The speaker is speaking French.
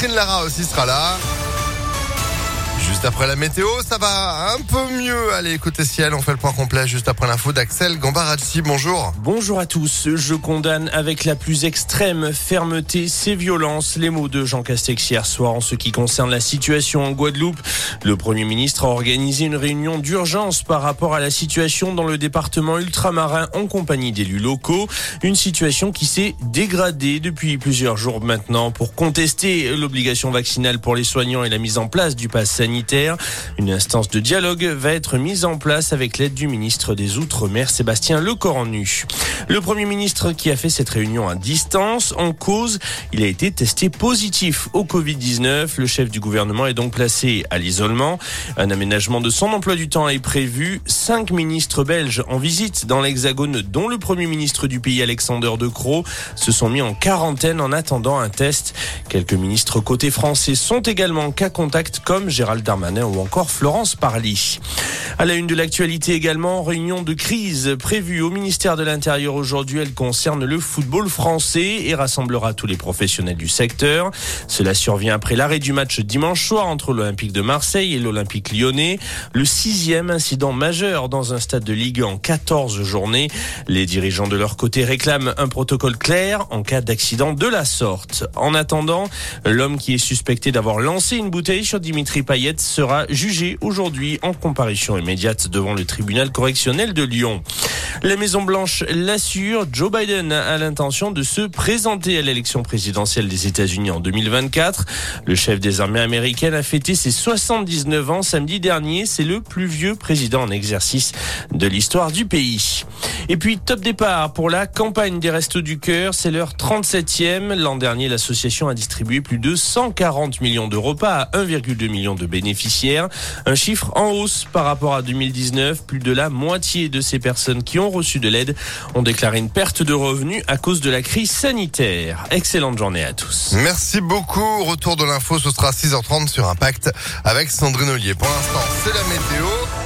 Catherine Lara aussi sera là. Après la météo, ça va un peu mieux. Allez, côté ciel, on fait le point complet juste après l'info d'Axel Gambaradji. Bonjour. Bonjour à tous. Je condamne avec la plus extrême fermeté ces violences. Les mots de Jean Castex hier soir en ce qui concerne la situation en Guadeloupe. Le Premier ministre a organisé une réunion d'urgence par rapport à la situation dans le département ultramarin en compagnie d'élus locaux. Une situation qui s'est dégradée depuis plusieurs jours maintenant pour contester l'obligation vaccinale pour les soignants et la mise en place du pass sanitaire une instance de dialogue va être mise en place avec l'aide du ministre des Outre-mer, Sébastien Lecornu. Le Premier ministre qui a fait cette réunion à distance, en cause, il a été testé positif au Covid-19. Le chef du gouvernement est donc placé à l'isolement. Un aménagement de son emploi du temps est prévu. Cinq ministres belges en visite dans l'Hexagone, dont le Premier ministre du pays, Alexander De Croo, se sont mis en quarantaine en attendant un test. Quelques ministres côté français sont également en cas contact, comme Gérald Darmanin ou encore Florence Parly. À la une de l'actualité également, réunion de crise prévue au ministère de l'Intérieur aujourd'hui. Elle concerne le football français et rassemblera tous les professionnels du secteur. Cela survient après l'arrêt du match dimanche soir entre l'Olympique de Marseille et l'Olympique lyonnais. Le sixième incident majeur dans un stade de Ligue en 14 journées. Les dirigeants de leur côté réclament un protocole clair en cas d'accident de la sorte. En attendant, l'homme qui est suspecté d'avoir lancé une bouteille sur Dimitri Payet sera jugé aujourd'hui en comparution immédiate devant le tribunal correctionnel de Lyon. La Maison Blanche l'assure, Joe Biden a l'intention de se présenter à l'élection présidentielle des États-Unis en 2024. Le chef des armées américaines a fêté ses 79 ans samedi dernier. C'est le plus vieux président en exercice de l'histoire du pays. Et puis top départ pour la campagne des Restos du Cœur, c'est leur 37e. L'an dernier, l'association a distribué plus de 140 millions de repas à 1,2 million de bénéficiaires. Un chiffre en hausse par rapport à 2019. Plus de la moitié de ces personnes qui ont reçu de l'aide ont déclaré une perte de revenus à cause de la crise sanitaire. Excellente journée à tous. Merci beaucoup. Retour de l'info, ce sera 6h30 sur Impact avec Sandrine Ollier. Pour l'instant, c'est la météo.